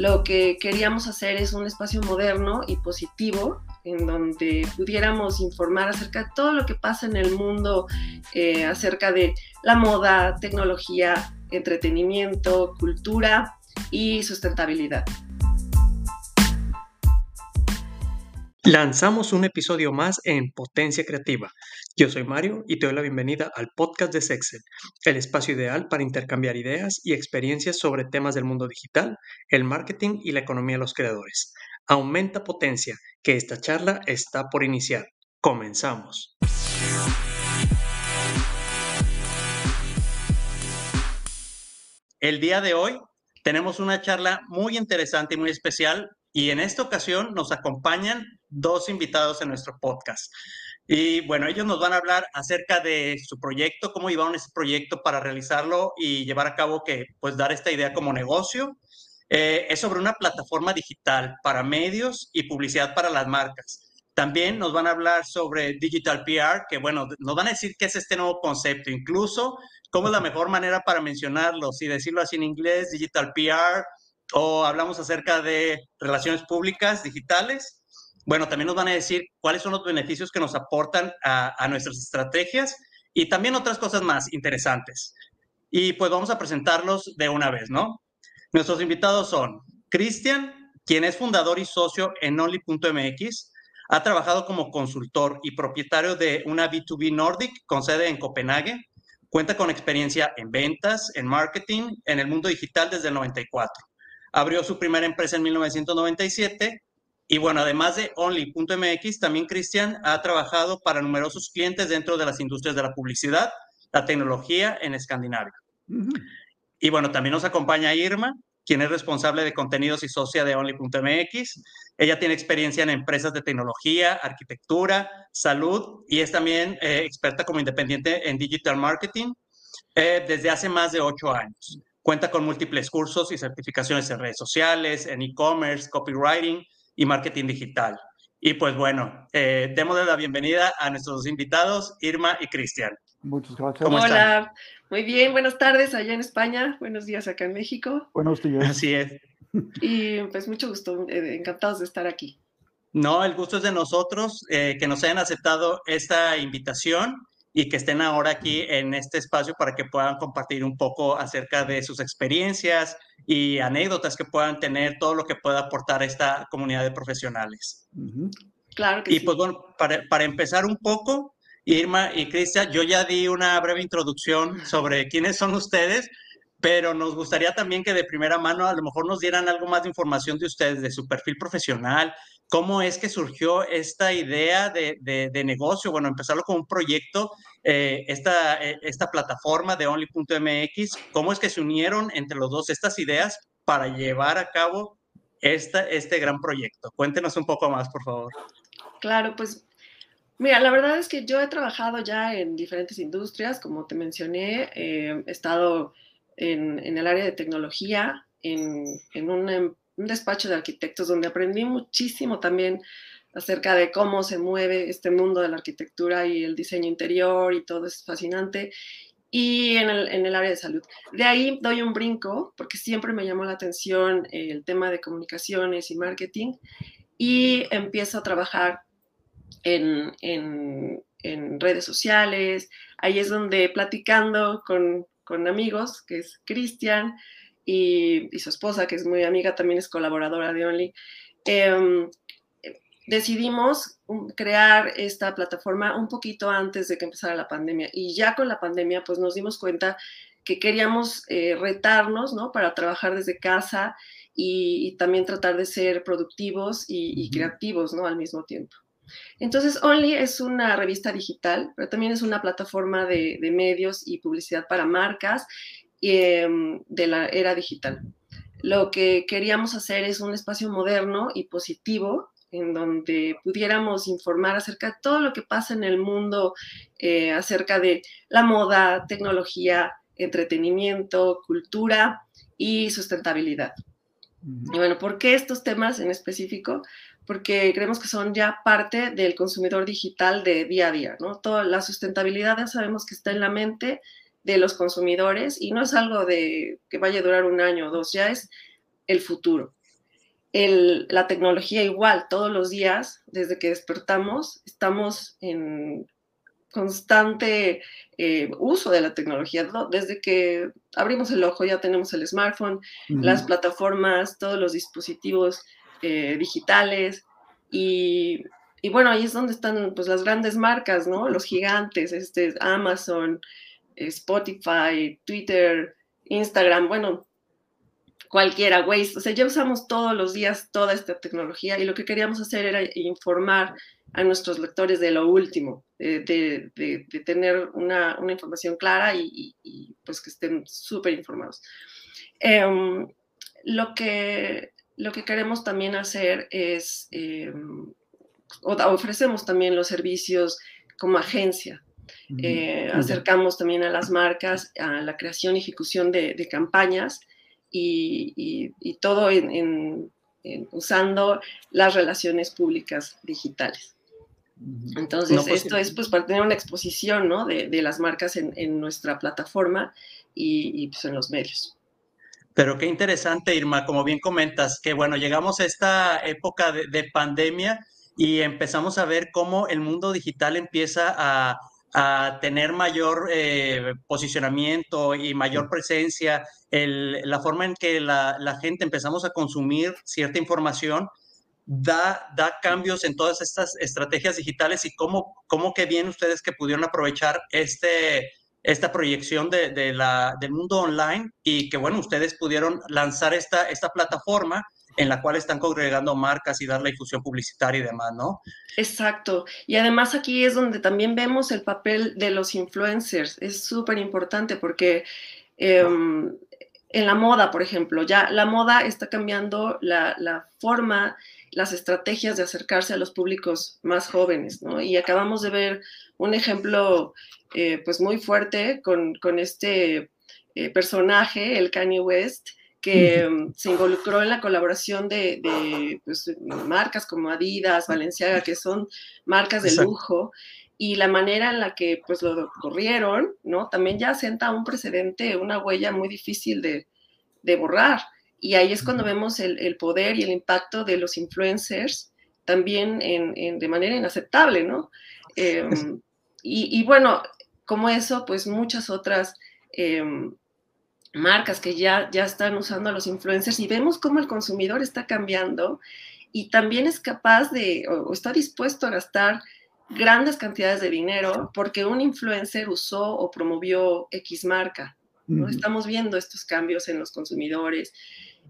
Lo que queríamos hacer es un espacio moderno y positivo en donde pudiéramos informar acerca de todo lo que pasa en el mundo, eh, acerca de la moda, tecnología, entretenimiento, cultura y sustentabilidad. Lanzamos un episodio más en Potencia Creativa. Yo soy Mario y te doy la bienvenida al podcast de Sexel, el espacio ideal para intercambiar ideas y experiencias sobre temas del mundo digital, el marketing y la economía de los creadores. Aumenta potencia, que esta charla está por iniciar. Comenzamos. El día de hoy tenemos una charla muy interesante y muy especial y en esta ocasión nos acompañan dos invitados en nuestro podcast. Y bueno, ellos nos van a hablar acerca de su proyecto, cómo llevaron ese proyecto para realizarlo y llevar a cabo que, pues, dar esta idea como negocio. Eh, es sobre una plataforma digital para medios y publicidad para las marcas. También nos van a hablar sobre Digital PR, que bueno, nos van a decir qué es este nuevo concepto, incluso cómo es la mejor manera para mencionarlo, si decirlo así en inglés, Digital PR, o hablamos acerca de relaciones públicas digitales bueno, también nos van a decir cuáles son los beneficios que nos aportan a, nuestras estrategias y también otras cosas más interesantes. Y pues vamos a presentarlos de una vez, ¿no? Nuestros invitados son Cristian, quien es fundador y socio en Only.mx, ha trabajado como consultor y propietario de una B2B Nordic con sede en Copenhague, cuenta con experiencia en ventas, en marketing, en el mundo digital desde el 94. Abrió su primera empresa en 1997 y bueno, además de Only.mx, también Cristian ha trabajado para numerosos clientes dentro de las industrias de la publicidad, la tecnología en Escandinavia. Y bueno, también nos acompaña Irma, quien es responsable de contenidos y socia de Only.mx. Ella tiene experiencia en empresas de tecnología, arquitectura, salud y es también eh, experta como independiente en digital marketing eh, desde hace más de ocho años. Cuenta con múltiples cursos y certificaciones en redes sociales, en e-commerce, copywriting, y marketing digital. Y pues bueno, eh, démosle la bienvenida a nuestros invitados, Irma y Cristian. Muchas gracias. Hola, muy bien, buenas tardes allá en España, buenos días acá en México. Buenos días. Así es. Y pues mucho gusto, eh, encantados de estar aquí. No, el gusto es de nosotros, eh, que nos hayan aceptado esta invitación y que estén ahora aquí en este espacio para que puedan compartir un poco acerca de sus experiencias y anécdotas que puedan tener, todo lo que pueda aportar esta comunidad de profesionales. Claro que y pues bueno, para, para empezar un poco, Irma y Cristian, yo ya di una breve introducción sobre quiénes son ustedes, pero nos gustaría también que de primera mano a lo mejor nos dieran algo más de información de ustedes, de su perfil profesional, cómo es que surgió esta idea de, de, negocio, bueno, empezarlo como un proyecto, eh, esta, eh, esta plataforma de Only.mx, cómo es que se unieron entre los dos estas ideas para llevar a cabo esta, este gran proyecto. Cuéntenos un poco más, por favor. Claro, pues Mira, la verdad es que yo he trabajado ya en diferentes industrias, como te mencioné, eh, he estado en, en, el área de tecnología, en, en una un despacho de arquitectos donde aprendí muchísimo también acerca de cómo se mueve este mundo de la arquitectura y el diseño interior y todo es fascinante. Y en el, en el área de salud. De ahí doy un brinco porque siempre me llamó la atención el tema de comunicaciones y marketing y empiezo a trabajar en, en, redes sociales. Ahí es donde platicando con, con amigos, que es Cristian, y, su esposa, que es muy amiga, también es colaboradora de Only, em, decidimos crear esta plataforma un poquito antes de que empezara la pandemia. Y ya con la pandemia, pues nos dimos cuenta que queríamos eh, retarnos, ¿no? Para trabajar desde casa y, también tratar de ser productivos y, creativos, ¿no? Al mismo tiempo. Entonces, Only es una revista digital, pero también es una plataforma de, de medios y publicidad para marcas de la era digital. Lo que queríamos hacer es un espacio moderno y positivo en donde pudiéramos informar acerca de todo lo que pasa en el mundo, eh, acerca de la moda, tecnología, entretenimiento, cultura y sustentabilidad. Y bueno, ¿por qué estos temas en específico? Porque creemos que son ya parte del consumidor digital de día a día, ¿no? Toda la sustentabilidad ya sabemos que está en la mente de los consumidores y no es algo de que vaya a durar un año o dos, ya es el futuro. la tecnología igual, todos los días, desde que despertamos, estamos en constante eh, uso de la tecnología. Desde que abrimos el ojo ya tenemos el smartphone, las plataformas, todos los dispositivos eh, digitales y, bueno, ahí es donde están pues, las grandes marcas, ¿no? Los gigantes, este, Amazon, Spotify, Twitter, Instagram, bueno, cualquiera, Waze, o sea, ya usamos todos los días toda esta tecnología y lo que queríamos hacer era informar a nuestros lectores de lo último, de, tener una, información clara y, pues que estén súper informados. Em, lo, que, lo que queremos también hacer es, em, ofrecemos también los servicios como agencia. Eh, acercamos también a las marcas a la creación y ejecución de, campañas y, todo en, usando las relaciones públicas digitales. Entonces, pues, esto es pues para tener una exposición ¿no? de, las marcas en, nuestra plataforma y, pues, en los medios. Pero qué interesante, Irma, como bien comentas, que bueno, llegamos a esta época de pandemia y empezamos a ver cómo el mundo digital empieza a, a tener mayor eh, posicionamiento y mayor presencia, la forma en que la, gente empezamos a consumir cierta información, da, da cambios en todas estas estrategias digitales y cómo, cómo que bien ustedes que pudieron aprovechar este, esta proyección de, la, del mundo online y que bueno, ustedes pudieron lanzar esta, esta plataforma en la cual están congregando marcas y dar la difusión publicitaria y demás, ¿no? Exacto. Y además aquí es donde también vemos el papel de los influencers. Es súper importante porque em, en la moda, por ejemplo, ya la moda está cambiando la, forma, las estrategias de acercarse a los públicos más jóvenes, ¿no? Y acabamos de ver un ejemplo eh, pues muy fuerte con, este eh, personaje, el Kanye West, que mm, se involucró en la colaboración de, pues, marcas como Adidas, Valenciaga, que son marcas de lujo, y la manera en la que pues lo corrieron, ¿no? También ya senta un precedente, una huella muy difícil de, borrar. Y ahí es cuando vemos el, poder y el impacto de los influencers también en, de manera inaceptable, ¿no? Em, y, bueno, como eso, pues muchas otras em, marcas que ya, ya están usando a los influencers y vemos cómo el consumidor está cambiando y también es capaz de o, está dispuesto a gastar grandes cantidades de dinero porque un influencer usó o promovió X marca. ¿no? Estamos viendo estos cambios en los consumidores.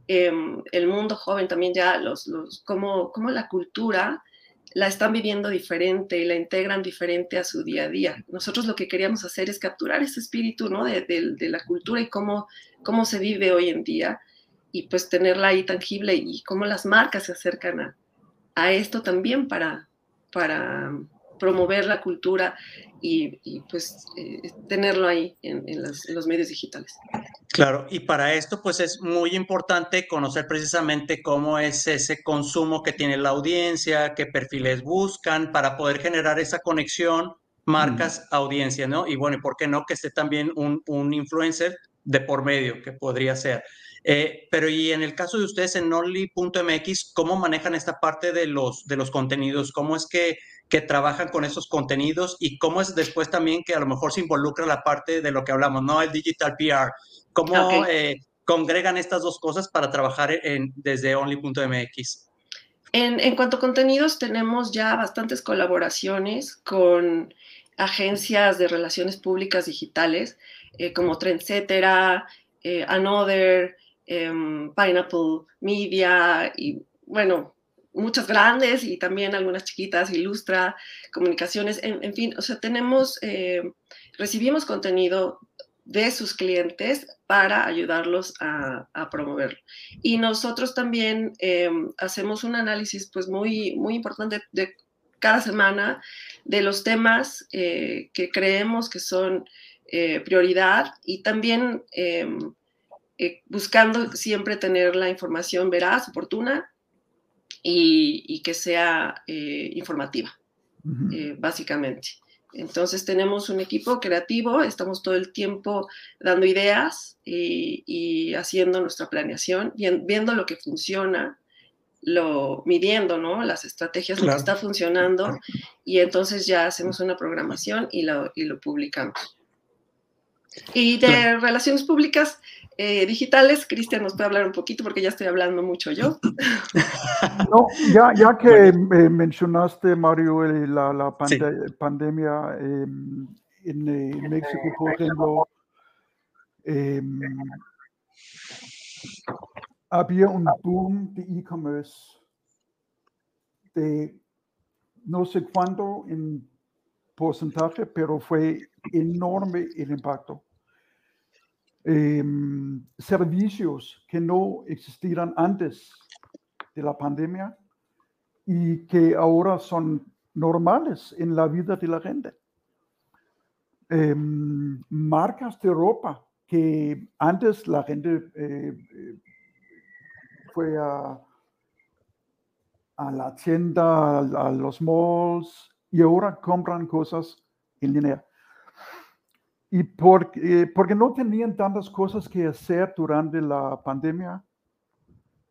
Em, el mundo joven también ya, los, los, como, como la cultura la están viviendo diferente y la integran diferente a su día a día. Nosotros lo que queríamos hacer es capturar ese espíritu ¿no? de, la cultura y cómo, cómo se vive hoy en día y pues tenerla ahí tangible y cómo las marcas se acercan a, a esto también para, para promover la cultura y, pues eh, tenerlo ahí en, los, medios digitales. Claro, y para esto pues es muy importante conocer precisamente cómo es ese consumo que tiene la audiencia, qué perfiles buscan para poder generar esa conexión marcas, audiencia, ¿no? Y bueno, ¿y por qué no que esté también un, un influencer de por medio, que podría ser? Eh, pero y en el caso de ustedes en Only.mx, ¿cómo manejan esta parte de los, de los contenidos? ¿Cómo es que que trabajan con esos contenidos y cómo es después también que a lo mejor se involucra la parte de lo que hablamos, ¿no? El digital PR. ¿Cómo eh, congregan estas dos cosas para trabajar en, desde only.mx? En, en cuanto a contenidos, tenemos ya bastantes colaboraciones con agencias de relaciones públicas digitales eh, como Trendsettera, eh, Another, em, Pineapple Media y bueno, muchas grandes y también algunas chiquitas, Ilustra, Comunicaciones, en, fin, o sea, tenemos, eh, recibimos contenido de sus clientes para ayudarlos a, promoverlo. Y nosotros también em, hacemos un análisis pues muy, muy importante de cada semana de los temas eh, que creemos que son eh, prioridad y también buscando siempre tener la información veraz, oportuna y, que sea eh, informativa, eh, básicamente. Entonces tenemos un equipo creativo, estamos todo el tiempo dando ideas y, haciendo nuestra planeación, viendo lo que funciona lo midiendo, ¿no? Las estrategias, lo que está funcionando, y entonces ya hacemos una programación y lo, y lo publicamos. Y de relaciones públicas eh, digitales, Cristian nos puede hablar un poquito porque ya estoy hablando mucho yo. No, ya, ya que eh, mencionaste, Mario, eh, la, la pandemia em, en, México, por ejemplo, em, había un boom de e-commerce de no sé cuánto en porcentaje, pero fue enorme el impacto. Em, servicios que no existían antes de la pandemia y que ahora son normales en la vida de la gente. Em, marcas de ropa que antes la gente eh, eh, fue a, a la tienda, a, los malls, y ahora compran cosas en línea. Y porque, porque no tenían tantas cosas que hacer durante la pandemia,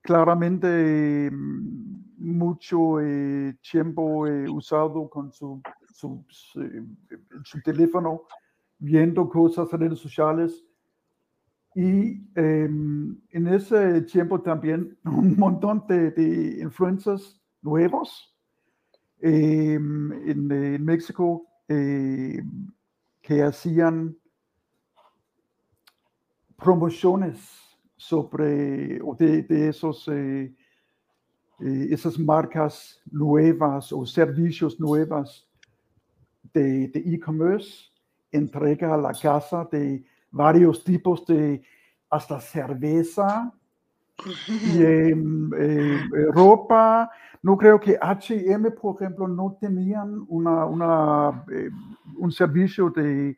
claramente mm, mucho eh, tiempo usado con su, su, su, teléfono, viendo cosas en redes sociales. Y em, en ese tiempo también un montón de, de influencers nuevos em, en, México em, que hacían promociones sobre de, de esos, eh, eh, esas marcas nuevas o servicios nuevas de e-commerce, entrega a la casa de varios tipos de hasta cerveza y em, eh, ropa. No creo que HM, por ejemplo, no tenían una, una eh, un servicio de,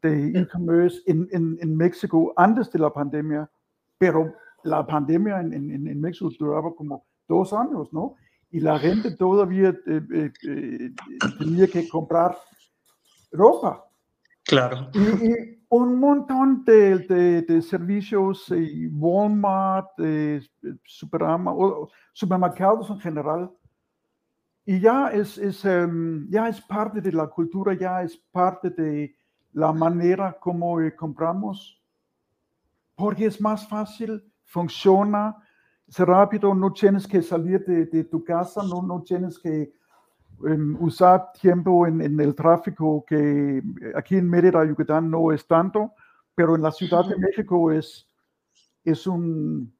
de e-commerce en, en, México antes de la pandemia, pero la pandemia en, en, México duraba como dos años, ¿no? Y la gente todavía eh, tenía que comprar ropa. Claro. y un montón de, de, servicios, y Walmart, Superama, supermercados en general. Y ya es, es em, ya es parte de la cultura, ya es parte de la manera como eh, compramos, porque es más fácil, funciona, es rápido, no tienes que salir de, de tu casa, no, no tienes que usar tiempo en, el tráfico que eh, aquí en Mérida, Yucatán, no es tanto, pero en la Ciudad de México es, es un,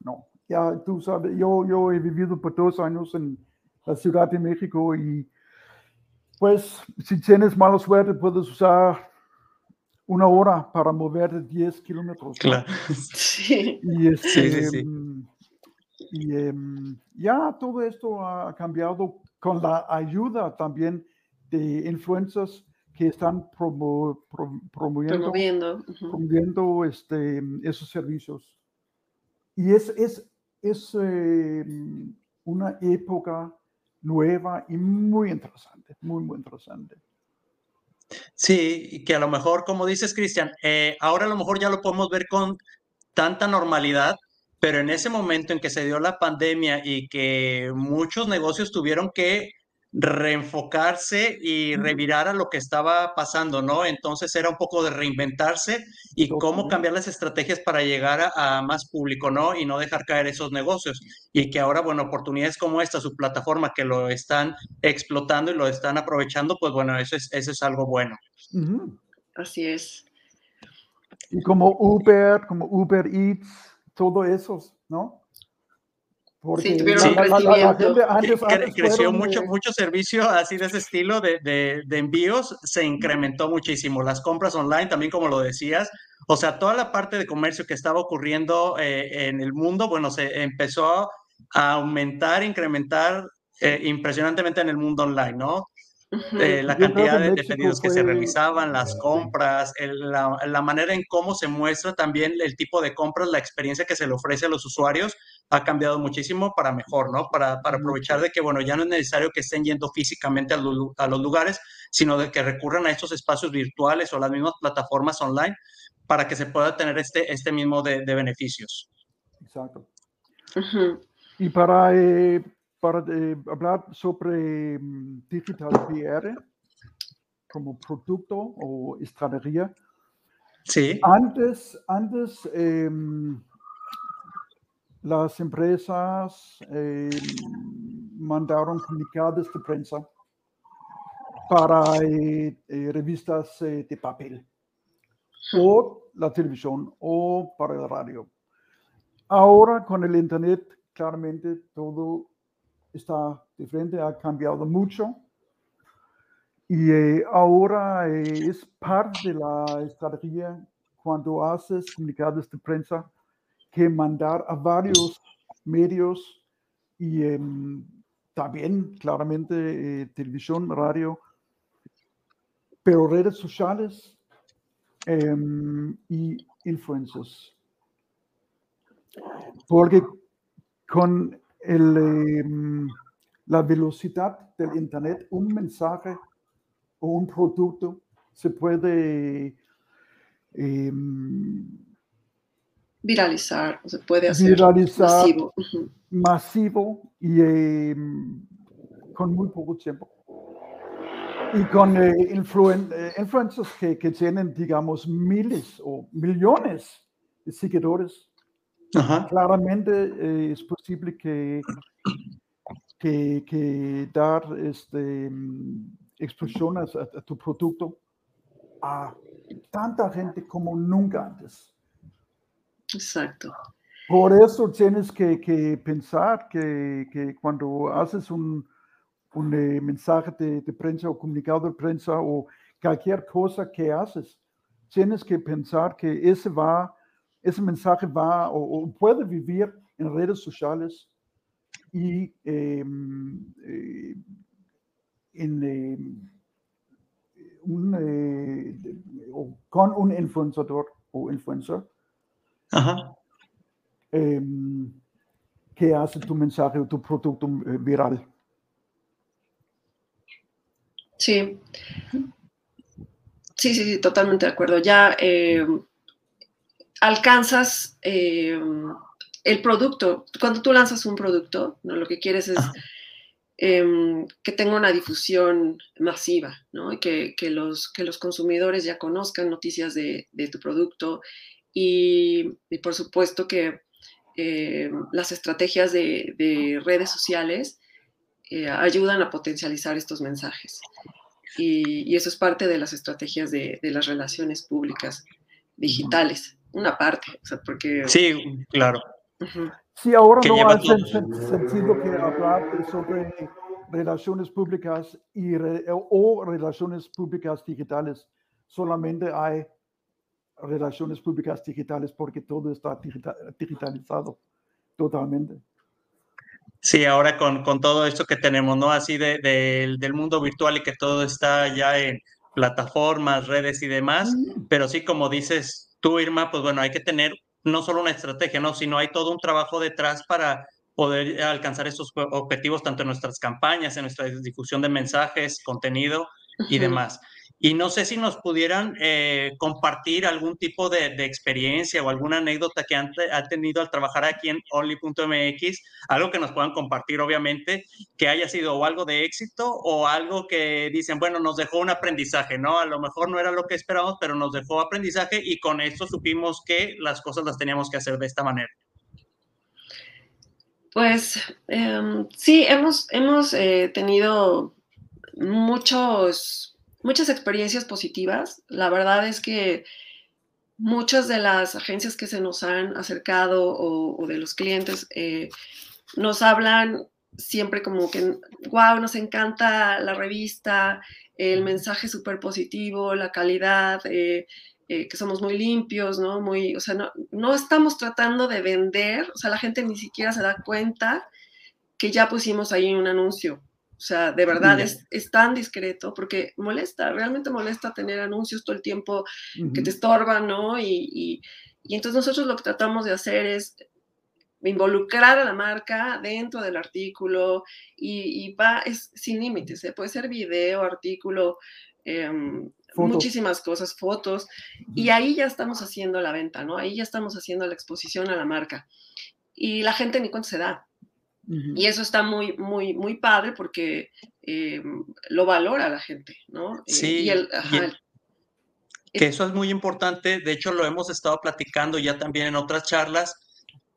no, ya tú sabes, yo, yo he vivido por dos años en la Ciudad de México y pues si tienes mala suerte puedes usar una hora para mover 10 kilómetros. Claro. Sí. Y, este, sí, em, y em, ya todo esto ha cambiado con la ayuda también de influencers que están promoviendo, promoviendo. este, esos servicios. Y es, es, es em, una época nueva y muy interesante, muy, muy interesante. Sí, y que a lo mejor, como dices, Cristian, eh, ahora a lo mejor ya lo podemos ver con tanta normalidad pero en ese momento en que se dio la pandemia y que muchos negocios tuvieron que reenfocarse y revirar a lo que estaba pasando, ¿no? Entonces era un poco de reinventarse y cómo cambiar las estrategias para llegar a, más público, ¿no? Y no dejar caer esos negocios. Y que ahora, bueno, oportunidades como esta, su plataforma, que lo están explotando y lo están aprovechando, pues bueno, eso es, eso es algo bueno. Así es. Y como Uber, como Uber Eats, todo eso, ¿no? Porque sí, creció mucho, mucho servicio así de ese estilo de, de, envíos, se incrementó muchísimo. Las compras online, también como lo decías, o sea, toda la parte de comercio que estaba ocurriendo eh, en el mundo, bueno, se empezó a aumentar, incrementar eh, impresionantemente en el mundo online, ¿no? Eh, la cantidad de, pedidos que se realizaban, las compras, la, manera en cómo se muestra también el tipo de compras, la experiencia que se le ofrece a los usuarios ha cambiado muchísimo para mejor, ¿no? Para, para aprovechar de que, bueno, ya no es necesario que estén yendo físicamente a, a los lugares, sino de que recurran a estos espacios virtuales o las mismas plataformas online para que se pueda tener este, este mismo de, de beneficios. Exacto. Y para, eh, para eh, hablar sobre mm, digital PR como producto o estrategia, Sí. antes, antes em, las empresas em, mandaron comunicados de prensa para eh, eh, revistas de papel o la televisión o para el radio. Ahora con el Internet, claramente todo está diferente, ha cambiado mucho. Y eh, ahora eh, es parte de la estrategia cuando haces comunicados de prensa que mandar a varios medios y em, también claramente eh, televisión, radio, pero redes sociales em, y influencers. Porque con el, em, la velocidad del Internet, un mensaje o un producto se puede em, Viralizar, se puede hacer viralizar masivo. Y em, con muy poco tiempo. Y con eh, influen- eh, influencers que, que tienen, digamos, miles o millones de seguidores, Ajá. claramente eh, es posible que, que, que dar este, mm, explosiones a, a tu producto a tanta gente como nunca antes. Exacto. Por eso tienes que, que pensar que, que cuando haces un, un, eh, mensaje de, de prensa o comunicado de prensa o cualquier cosa que haces, tienes que pensar que ese, va, ese mensaje va o, o puede vivir en redes sociales y em, eh, en, em, un, eh, de- o con un influenciador o influencer Ajá. em, que hace tu mensaje o tu producto eh, viral. Sí. Sí, sí, sí, totalmente de acuerdo. Ya eh, alcanzas eh, el producto. Cuando tú lanzas un producto, ¿no? lo que quieres es em, que tenga una difusión masiva, ¿no? Y que, que los, que los consumidores ya conozcan noticias de, de tu producto y, y por supuesto que eh, las estrategias de, de redes sociales eh, ayudan a potencializar estos mensajes. Y, y eso es parte de las estrategias de, de las relaciones públicas digitales, una parte, o sea, porque... Sí, claro. Sí, ahora no hace sentido que hablar de- sobre relaciones públicas y re- o relaciones públicas digitales. Solamente hay relaciones públicas digitales porque todo está digita- digitalizado totalmente. Sí, ahora con, con todo esto que tenemos, ¿no? Así de, del- del mundo virtual y que todo está ya en plataformas, redes y demás. Pero sí, como dices tú, Irma, pues bueno, hay que tener no solo una estrategia, ¿no? Sino hay todo un trabajo detrás para poder alcanzar estos ob- objetivos, tanto en nuestras campañas, en nuestra difusión de mensajes, contenido y demás. Y no sé si nos pudieran eh, compartir algún tipo de, experiencia o alguna anécdota que han, te- han tenido al trabajar aquí en Only.mx, algo que nos puedan compartir, obviamente, que haya sido o algo de éxito o algo que dicen, bueno, nos dejó un aprendizaje, ¿no? A lo mejor no era lo que esperábamos, pero nos dejó aprendizaje y con esto supimos que las cosas las teníamos que hacer de esta manera. Pues em, sí, hemos, hemos eh, tenido muchos, muchas experiencias positivas. La verdad es que muchas de las agencias que se nos han acercado o, de los clientes eh, nos hablan siempre como que, wow, nos encanta la revista, el mensaje súper positivo, la calidad, eh, eh, que somos muy limpios, ¿no? Muy, o sea, no, no estamos tratando de vender, o sea, la gente ni siquiera se da cuenta que ya pusimos ahí un anuncio. O sea, de verdad es, es tan discreto porque molesta, realmente molesta tener anuncios todo el tiempo que Ujú. te estorban, ¿no? Y, y- y entonces nosotros lo que tratamos de hacer es involucrar a la marca dentro del artículo y, y va, es sin límites, ¿eh? puede ser video, artículo, Fotos. muchísimas cosas, fotos, y ahí ya estamos haciendo la venta, ¿no? Ahí ya estamos haciendo la exposición a la marca. Y la gente ni cuenta se da. Y eso está muy, muy, muy padre porque eh, lo valora la gente, ¿no? Eh, sí. y el, que eso es muy importante, de hecho lo hemos estado platicando ya también en otras charlas,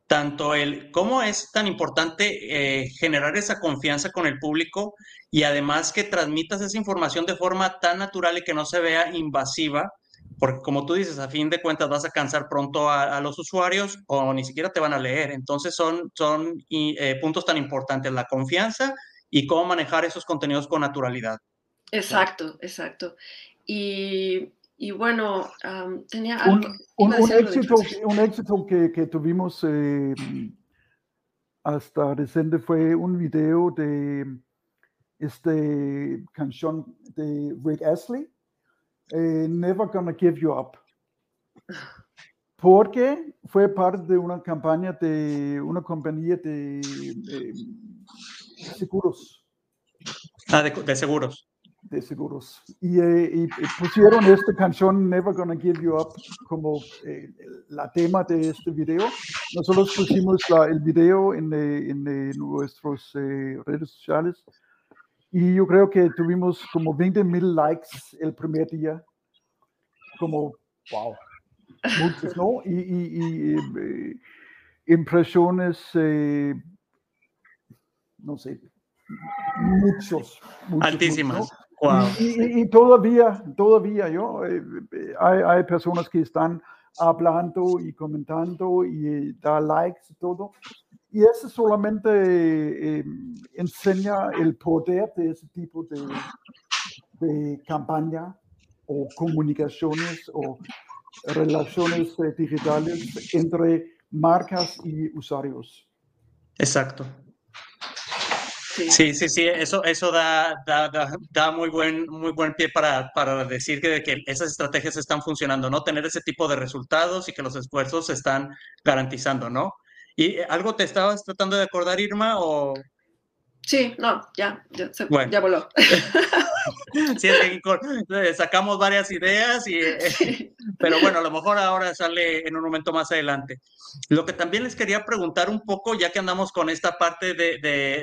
tanto el cómo es tan importante eh, generar esa confianza con el público y además que transmitas esa información de forma tan natural y que no se vea invasiva, porque como tú dices, a fin de cuentas vas a cansar pronto a, los usuarios o ni siquiera te van a leer. Entonces son, son eh, puntos tan importantes, la confianza y cómo manejar esos contenidos con naturalidad. Exacto, exacto. Y, y bueno, tenía algo, un, un, éxito, un, éxito, que, que tuvimos eh, hasta reciente fue un video de este canción de Rick Astley eh, Never Gonna Give You Up. Porque fue parte de una campaña de una compañía de, seguros. Ah, de, seguros. De seguros. Eh, y, pusieron esta canción Never Gonna Give You Up como eh, la tema de este video. Nosotros pusimos el video en, en nuestras redes sociales y yo creo que tuvimos como 20 mil likes el primer día. Como, wow, muchos, ¿no? Y, y, eh, impresiones, eh, no sé, muchos. Altísimas. Wow. Y, todavía, todavía, yo, eh, hay, hay, personas que están hablando y comentando y da likes y todo. Y eso solamente eh, enseña el poder de ese tipo de, de campaña o comunicaciones o relaciones eh, digitales entre marcas y usuarios. Exacto. Sí, sí, sí, eso, eso da, da, da, muy, buen, muy buen pie para, para decir que, que, esas estrategias están funcionando, ¿no? Tener ese tipo de resultados y que los esfuerzos se están garantizando, ¿no? ¿Y eh, algo te estabas tratando de acordar, Irma? O... Sí, no, ya, ya, ya voló. sí, eh, sacamos varias ideas, y, eh, pero bueno, a lo mejor ahora sale en un momento más adelante. Lo que también les quería preguntar un poco, ya que andamos con esta parte de,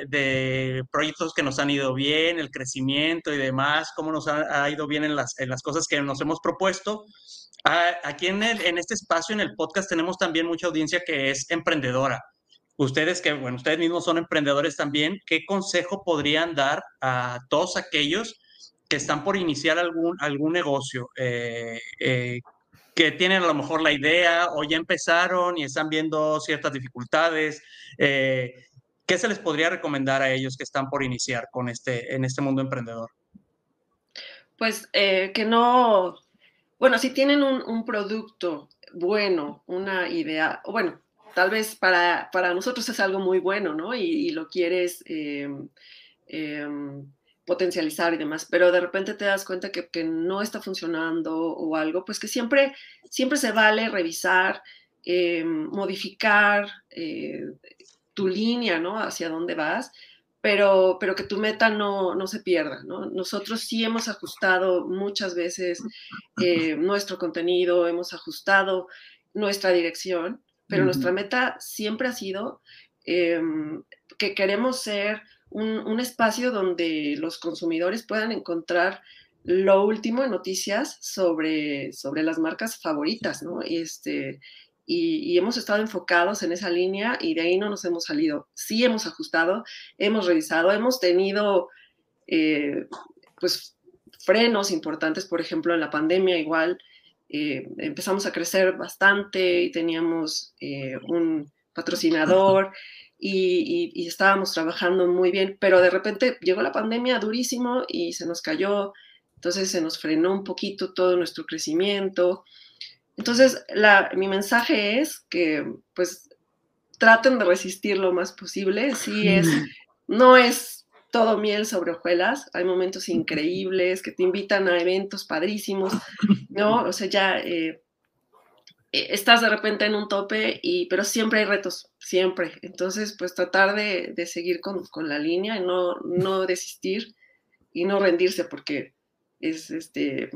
de, proyectos que nos han ido bien, el crecimiento y demás, cómo nos ha, ido bien en las, en las cosas que nos hemos propuesto. Ah, aquí en, en este espacio, en el podcast, tenemos también mucha audiencia que es emprendedora. Ustedes que, bueno, ustedes mismos son emprendedores también, ¿qué consejo podrían dar a todos aquellos que están por iniciar algún, negocio? Eh, eh, que tienen a lo mejor la idea o ya empezaron y están viendo ciertas dificultades. Eh, ¿Qué se les podría recomendar a ellos que están por iniciar con este, en este mundo emprendedor? Pues que no, bueno, si tienen un, producto bueno, una idea, bueno, tal vez para, nosotros es algo muy bueno, ¿no? Y, lo quieres em, em, potencializar y demás, pero de repente te das cuenta que, no está funcionando o algo, pues que siempre, siempre se vale revisar, em, modificar eh, tu línea, ¿no? Hacia dónde vas pero, pero que tu meta no, no se pierda. ¿no? Nosotros sí hemos ajustado muchas veces eh, nuestro contenido, hemos ajustado nuestra dirección, pero nuestra meta siempre ha sido em, que queremos ser un, un, espacio donde los consumidores puedan encontrar lo último en noticias sobre, sobre las marcas favoritas, ¿no? Este, y, hemos estado enfocados en esa línea y de ahí no nos hemos salido. Sí hemos ajustado, hemos revisado, hemos tenido eh, pues frenos importantes, por ejemplo, en la pandemia igual eh, empezamos a crecer bastante y teníamos eh, un patrocinador y, y, estábamos trabajando muy bien, pero de repente llegó la pandemia durísimo y se nos cayó, entonces se nos frenó un poquito todo nuestro crecimiento. Entonces, mi mensaje es que, pues, traten de resistir lo más posible. Sí es, no es todo miel sobre hojuelas, hay momentos increíbles que te invitan a eventos padrísimos, ¿no? O sea, ya eh, eh, estás de repente en un tope, y, pero siempre hay retos, siempre. Entonces, pues tratar de, seguir con, la línea y no, no desistir y no rendirse porque es, este,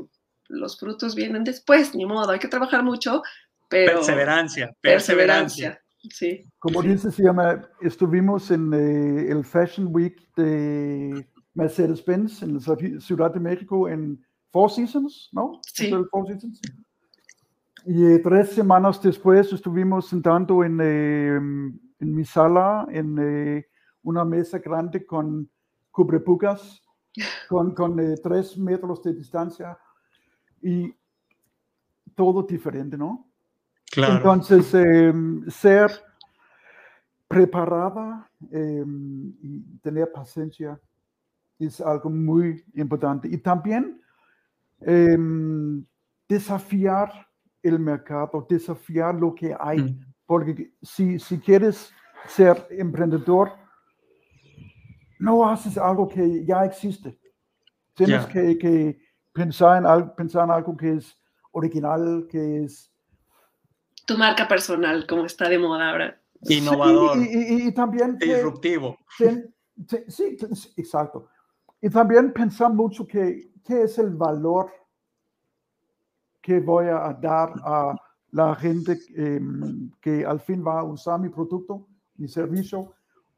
los frutos vienen después, ni modo, hay que trabajar mucho, pero... Perseverancia, perseverancia. Sí. Como dices, llama, estuvimos en eh, el Fashion Week de Mercedes-Benz en la Ciudad de México en Four Seasons, ¿no? Sí. Four Seasons? Y eh, tres semanas después estuvimos sentando en, eh, en mi sala en eh, una mesa grande con cubrepucas, con, con tres metros de distancia y todo diferente, ¿no? Claro. Entonces, em, ser preparada em, y tener paciencia es algo muy importante. Y también em, desafiar el mercado, desafiar lo que hay. Mm. Porque si, si quieres ser emprendedor, no haces algo que ya existe. Tienes que, que pensar, en algo, pensar en algo que es original, que es... Tu marca personal, como está de moda ahora. Innovador, Y, y- y- y también... que- disruptivo. ten- sí, sí, exacto. Y también pensar mucho que qué es el valor que voy a dar a la gente em, que al fin va a usar mi producto, mi servicio,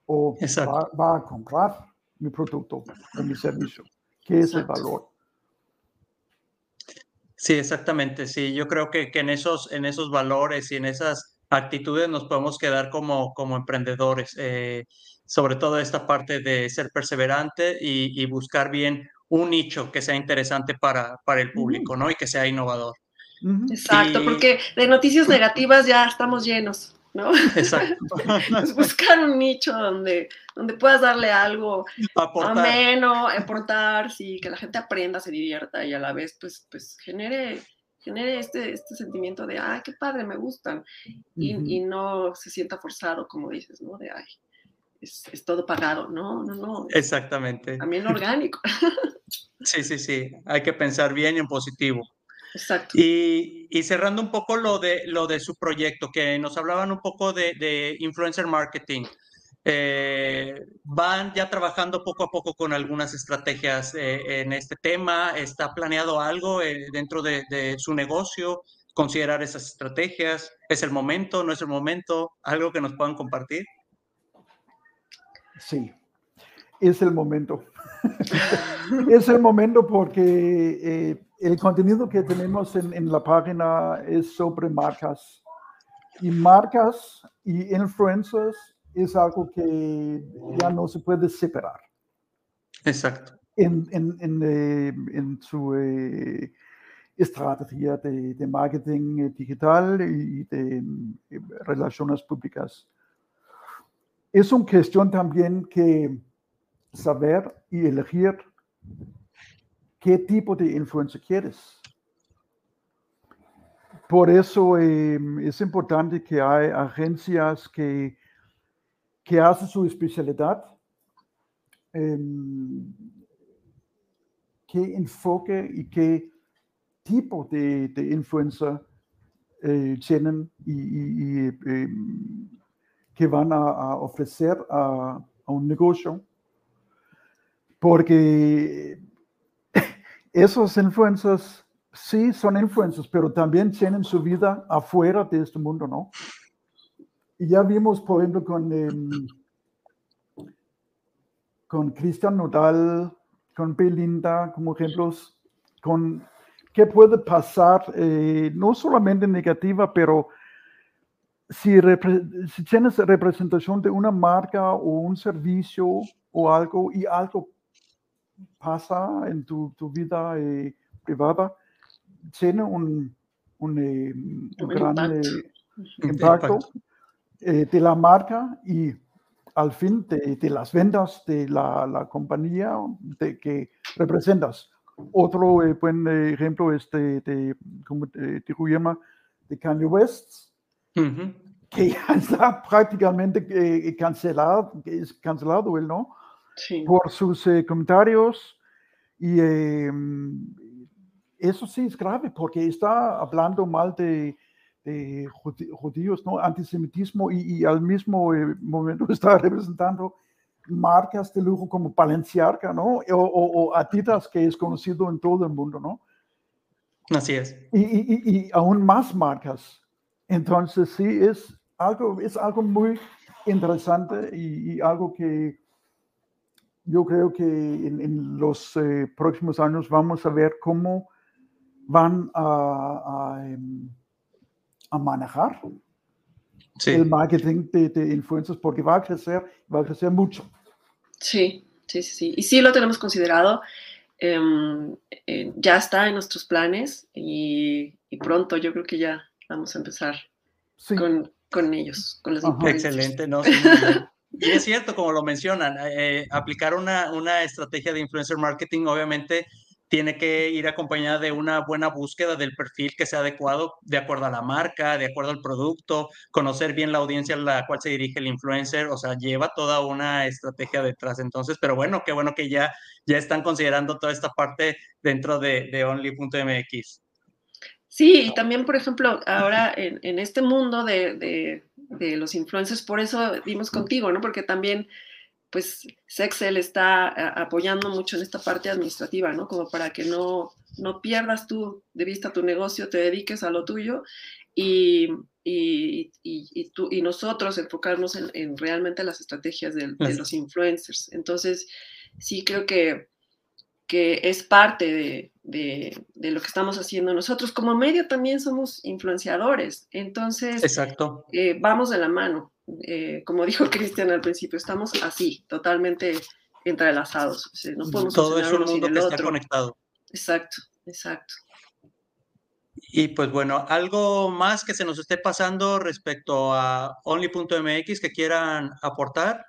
o Exacto. va, va a comprar mi producto o mi servicio. ¿Qué es el Exacto. valor? Sí, exactamente. Sí, yo creo que, que en esos, en esos valores y en esas actitudes nos podemos quedar como, como emprendedores, eh, sobre todo esta parte de ser perseverante y, y buscar bien un nicho que sea interesante para, para el público, ¿no? Y que sea innovador. Exacto, Y- porque de noticias negativas ya estamos llenos, ¿no? Exacto. Buscar un nicho donde, donde puedas darle algo Aportar. ameno, aportar, sí, que la gente aprenda, se divierta y a la vez, pues, pues genere, genere este, este sentimiento de, ay, qué padre, me gustan. Y, y no se sienta forzado, como dices, ¿no? De, ay, es, es todo pagado. No, no, no. Exactamente. También orgánico. Sí, sí, sí. Hay que pensar bien y en positivo. Exacto. Y, y cerrando un poco lo de, lo de su proyecto, que nos hablaban un poco de, de influencer marketing. Eh, van ya trabajando poco a poco con algunas estrategias eh, en este tema. ¿Está planeado algo eh, dentro de, de su negocio? ¿Considerar esas estrategias? ¿Es el momento? ¿No es el momento? ¿Algo que nos puedan compartir? Sí, es el momento. es el momento porque eh, el contenido que tenemos en, en la página es sobre marcas. Y marcas y influencers es algo que ya no se puede separar Exacto. en, en, en, eh, en su eh, estrategia de, de marketing digital y de eh, relaciones públicas. Es una cuestión también que saber y elegir qué tipo de influencia quieres. Por eso eh, es importante que hay agencias que, que hacen su especialidad, em, qué enfoque y qué tipo de, de influencer eh, tienen y, em, que van a, ofrecer a un negocio. Porque esos influencers sí son influencers, pero también tienen su vida afuera de este mundo, ¿no? Y ya vimos, por ejemplo, con, em, con Cristian Nodal, con Belinda, como ejemplos, con qué puede pasar, eh, no solamente negativa, pero si, si tienes representación de una marca o un servicio o algo y algo pasa en tu, tu vida eh, privada, tiene un, un, eh, un Un gran impacto. eh, impacto eh, de la marca y al fin de, de las ventas de la, la compañía de que representas. Otro eh, buen eh, ejemplo es de, de, como te Guillermo, de Kanye West, Ujú. que ya está prácticamente eh, cancelado, es cancelado él, ¿no? Sí. Por sus eh, comentarios y eh, eso sí es grave porque está hablando mal de, de judíos, ¿no? Antisemitismo y, y al mismo eh, momento está representando marcas de lujo como Balenciaga, ¿no? O, o- o Adidas, que es conocido en todo el mundo, ¿no? Así es. y, y- y- y aún más marcas. Entonces sí es algo, es algo muy interesante y, algo que yo creo que en, los eh, próximos años vamos a ver cómo van a, a, em, manejar el marketing de, de influencers porque va a crecer, va a crecer mucho. Sí, sí, sí, sí. Y sí lo tenemos considerado. Em, eh, ya está en nuestros planes y, pronto yo creo que ya vamos a empezar con, con, ellos, con los Excelente, ¿no? es cierto, como lo mencionan, eh, aplicar una, una estrategia de influencer marketing obviamente tiene que ir acompañada de una buena búsqueda del perfil que sea adecuado de acuerdo a la marca, de acuerdo al producto, conocer bien la audiencia a la cual se dirige el influencer, o sea, lleva toda una estrategia detrás. Entonces, pero bueno, qué bueno que ya, ya están considerando toda esta parte dentro de, de Only.mx. Sí, y también, por ejemplo, ahora en, en este mundo de, de, de, los influencers, por eso vimos contigo, ¿no? Porque también pues Sexel está apoyando mucho en esta parte administrativa, ¿no? Como para que no, no pierdas tú de vista tu negocio, te dediques a lo tuyo y, y, y, tú, y nosotros enfocarnos en, realmente las estrategias de, los influencers. Entonces, sí creo que, que es parte de, de, lo que estamos haciendo nosotros. Como medio también somos influenciadores, entonces Exacto. Eh, vamos de la mano. Eh, como dijo Cristian al principio, estamos así, totalmente entrelazados. Todo es un mundo que está conectado. Exacto, exacto. Y pues bueno, algo más que se nos esté pasando respecto a only.mx que quieran aportar.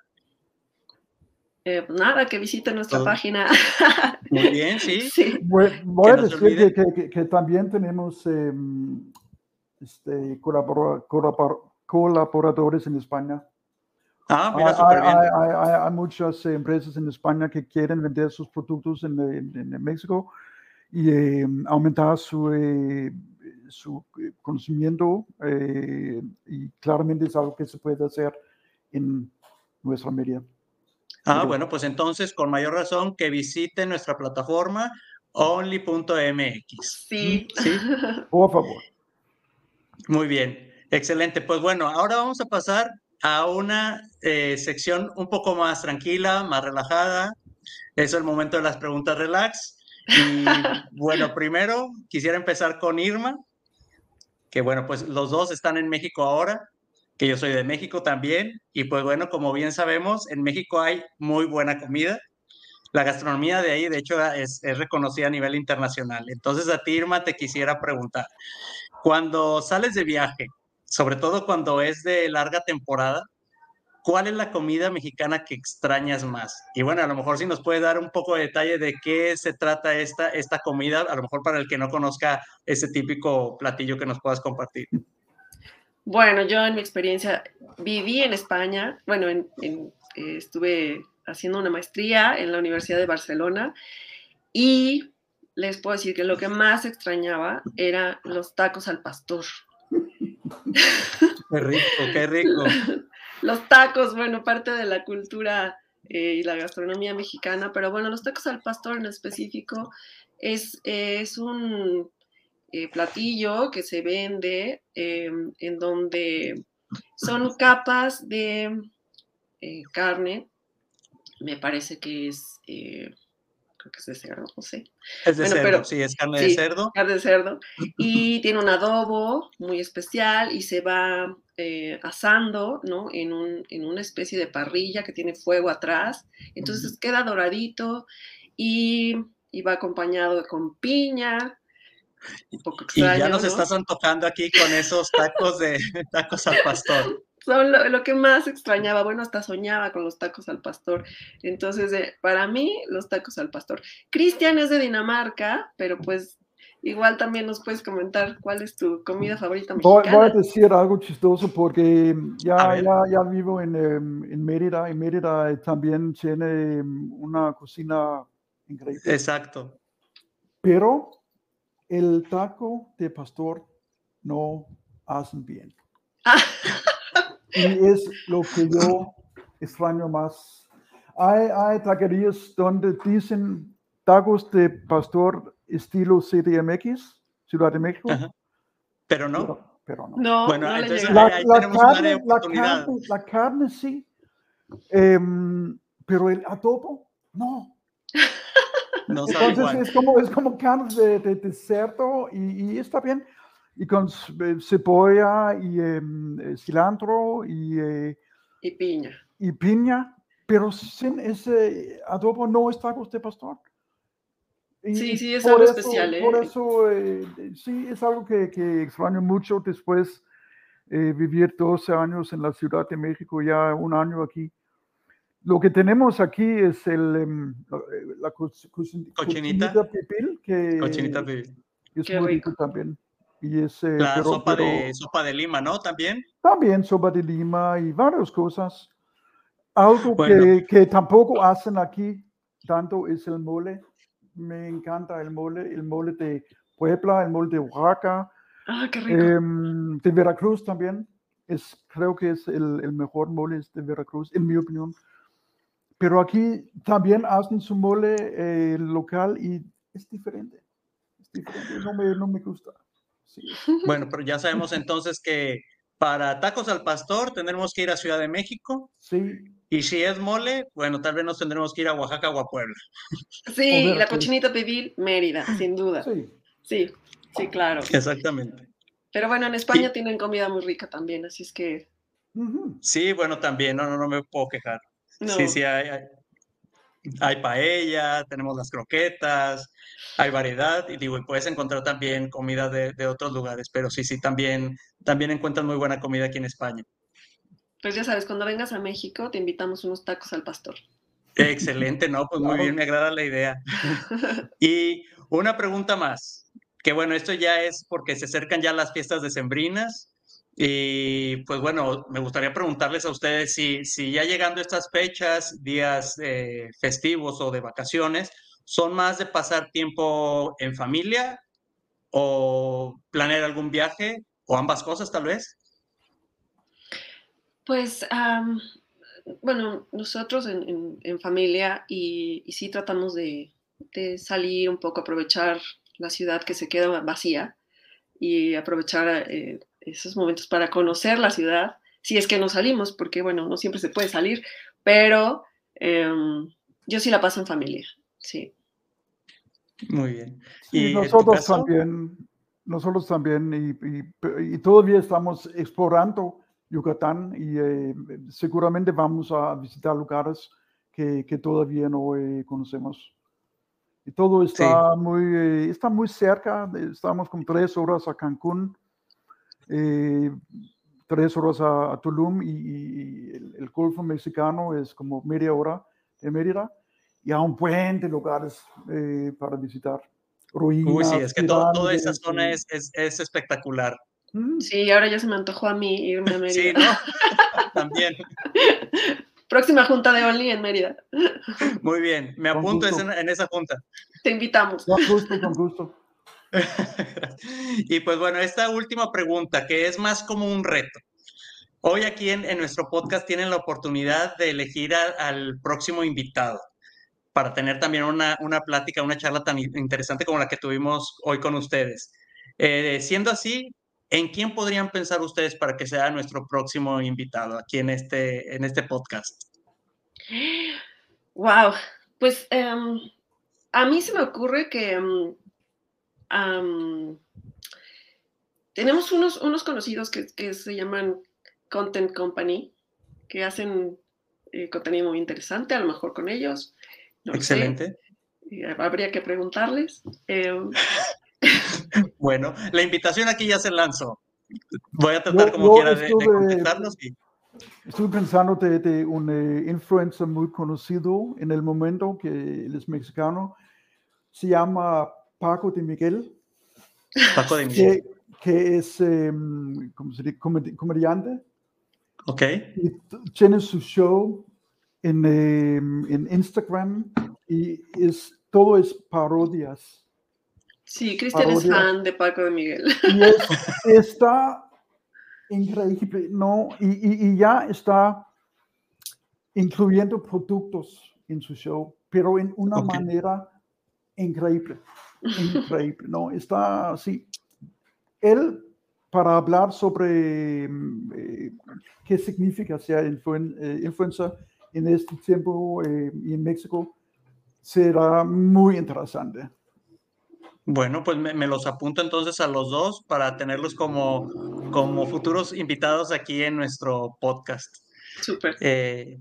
Eh, pues nada, que visiten nuestra página. Muy bien, sí. Voy, a decir que, también tenemos em, este, colaborador, colaboradores en España. Ah, mira, hay, bien. Hay, muchas empresas en España que quieren vender sus productos en, en, México y eh, aumentar su, eh, su conocimiento eh, y claramente es algo que se puede hacer en nuestra media. Ah, bueno, pues entonces con mayor razón que visiten nuestra plataforma only.mx. Sí. sí. Por favor. Muy bien. Excelente. Pues bueno, ahora vamos a pasar a una eh, sección un poco más tranquila, más relajada. Es el momento de las preguntas relax. Y bueno, primero quisiera empezar con Irma, que bueno, pues los dos están en México ahora, que yo soy de México también. Y pues bueno, como bien sabemos, en México hay muy buena comida. La gastronomía de ahí, de hecho, es, es reconocida a nivel internacional. Entonces, a ti, Irma, te quisiera preguntar, cuando sales de viaje, sobre todo cuando es de larga temporada, ¿cuál es la comida mexicana que extrañas más? Y bueno, a lo mejor si nos puede dar un poco de detalle de qué se trata esta, esta comida, a lo mejor para el que no conozca ese típico platillo que nos puedas compartir. Bueno, yo en mi experiencia viví en España, bueno, estuve haciendo una maestría en la Universidad de Barcelona y les puedo decir que lo que más extrañaba eran los tacos al pastor. Qué rico, qué rico. Los tacos, bueno, parte de la cultura eh, y la gastronomía mexicana, pero bueno, los tacos al pastor en específico es, es un eh, platillo que se vende em, en donde son capas de eh, carne, me parece que es creo que es de cerdo, no sé. Es de cerdo, sí, es carne de cerdo. Carne de cerdo. Y tiene un adobo muy especial y se va eh, asando, ¿no? En, un, en, una especie de parrilla que tiene fuego atrás. Entonces queda doradito y, y, va acompañado con piña. Un poco extraño, y ya nos estás antojando aquí con esos tacos de tacos al pastor son lo, que más extrañaba. Bueno, hasta soñaba con los tacos al pastor. Entonces, eh, para mí, los tacos al pastor. Cristian es de Dinamarca, pero pues igual también nos puedes comentar cuál es tu comida favorita mexicana. Voy, a decir algo chistoso porque ya, ya, ya, vivo en, em, en Mérida. En Mérida también tiene em, una cocina increíble. Exacto. Pero el taco de pastor no hacen bien. Ah. y es lo que yo extraño más. Hay, hay taquerías donde dicen tacos de pastor estilo CDMX, Ciudad de México. Pero no. pero no. No, Bueno, no entonces. La, ahí la tenemos carne, la, oportunidad. carne, la carne sí, em, pero el adobo, no. No sabe Entonces igual. es como, es como carne de, de, de cerdo y, y está bien. Y con eh, cebolla y em, eh, cilantro y, eh, Y piña. y piña, pero sin ese adobo no es tacos de pastor. Y Sí, sí, es algo eso- especial, ¿eh? Por eso, eh, sí, es algo que, que extraño mucho después eh, vivir 12 años en la Ciudad de México, ya un año aquí. Lo que tenemos aquí es el, em, la, eh, la Cochinita. cochinita pibil, que Cochinita pibil. es Qué muy rico. rico también. Y es, eh, La pero- sopa, de, pero- sopa de lima, ¿no? También. también sopa de lima y varias cosas. Algo Bueno. que, que tampoco hacen aquí tanto es el mole. Me encanta el mole, el mole de Puebla, el mole de Oaxaca, Ah, qué rico. em, de Veracruz también. Es, creo que es el, el mejor mole es de Veracruz, en mi opinión. Pero aquí también hacen su mole eh, local y es diferente. Es diferente, no me, no me gusta. Sí. Bueno, pero ya sabemos entonces que para tacos al pastor tendremos que ir a Ciudad de México. sí. Y si es mole, bueno, tal vez nos tendremos que ir a Oaxaca o a Puebla. Sí, la cochinita pibil, Mérida, sin duda. Sí. Sí, sí, claro. Exactamente. Pero bueno, en España tienen comida muy rica también, así es que. Sí, bueno, también, no, no, no me puedo quejar. No. Sí, sí, hay, hay, hay paella, tenemos las croquetas, hay variedad y digo, y puedes encontrar también comida de, de otros lugares, pero sí, sí, también, también encuentras muy buena comida aquí en España. Pues ya sabes, cuando vengas a México te invitamos unos tacos al pastor. Excelente, ¿no? Pues muy bien, me agrada la idea. Y una pregunta más, que bueno, esto ya es porque se acercan ya las fiestas decembrinas y pues bueno, me gustaría preguntarles a ustedes si, si ya llegando estas fechas, días eh, festivos o de vacaciones, ¿son más de pasar tiempo en familia o planear algún viaje o ambas cosas tal vez? Pues, am, bueno, nosotros en, en- familia y, y sí tratamos de, de salir un poco, aprovechar la ciudad que se queda vacía y aprovechar eh, esos momentos para conocer la ciudad, si es que no salimos, porque bueno, no siempre se puede salir, pero em, yo sí la paso en familia, sí. Muy bien. Sí, ¿Y tu nosotros también, nosotros también, y, y- y todavía estamos explorando Yucatán y eh, seguramente vamos a visitar lugares que, que todavía no eh, conocemos. Y todo está, muy, eh, está muy cerca, estamos con tres horas a Cancún, eh, tres horas a, a Tulum y, y el, el Golfo Mexicano es como media hora de Mérida y a un buen de lugares eh, para visitar. Ruinas, Uy, sí, es que to- toda esa zona y- es, es, es espectacular. Mm, Sí, ahora ya se me antojó a mí irme a Mérida. Sí, ¿no? También. Próxima junta de Only en Mérida. Muy bien. Me apunto en esa junta. Te invitamos. Con gusto, con gusto. Y pues bueno, esta última pregunta, que es más como un reto. Hoy aquí en, en nuestro podcast tienen la oportunidad de elegir al próximo invitado para tener también una, una plática, una charla tan in- interesante como la que tuvimos hoy con ustedes. Eh, siendo así, ¿en quién podrían pensar ustedes para que sea nuestro próximo invitado aquí en este, en este podcast? Wow. Pues em, a mí se me ocurre que em, tenemos unos, unos conocidos que, que se llaman Content Company, que hacen eh, contenido muy interesante, a lo mejor con ellos. no lo sé, Excelente. eh, habría que preguntarles. Em, Bueno, la invitación aquí ya se lanzó. Voy a tratar Yo- como yo quiera de, contestarlos y Estoy pensando de, de un eh, influencer muy conocido en el momento, que él es mexicano, se llama Paco de Miguel, Paco de Miguel. que, que es em, ¿cómo se dice? Comedi- comediante Ok, y tiene su show en, em, en Instagram y es, todo es parodias. sí, Cristian es fan de Paco de Miguel. Y es- está increíble, ¿no? Y, y- y ya está incluyendo productos en su show, pero en una manera increíble, increíble, ¿no? Está así. Él para hablar sobre mm, eh, qué significa ser influen- eh, influencer en este tiempo eh, y en México. Será muy interesante. Bueno, pues me, me los apunto entonces a los dos para tenerlos como, como futuros invitados aquí en nuestro podcast. Súper. Eh,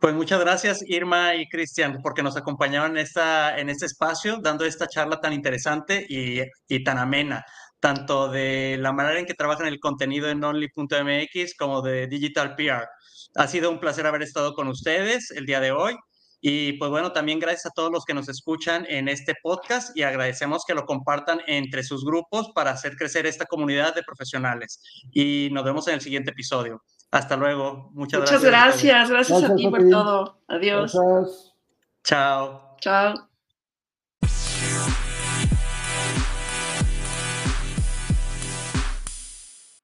pues muchas gracias Irma y Cristian porque nos acompañaron en, esta, en este espacio dando esta charla tan interesante y, y tan amena, tanto de la manera en que trabajan el contenido en only.mx como de Digital PR. Ha sido un placer haber estado con ustedes el día de hoy. Y pues bueno, también gracias a todos los que nos escuchan en este podcast y agradecemos que lo compartan entre sus grupos para hacer crecer esta comunidad de profesionales. Y nos vemos en el siguiente episodio. Hasta luego. Muchas, Muchas gracias. todos. gracias. Gracias, a Gracias ti a por todo. Adiós. Gracias. Chao. Chao.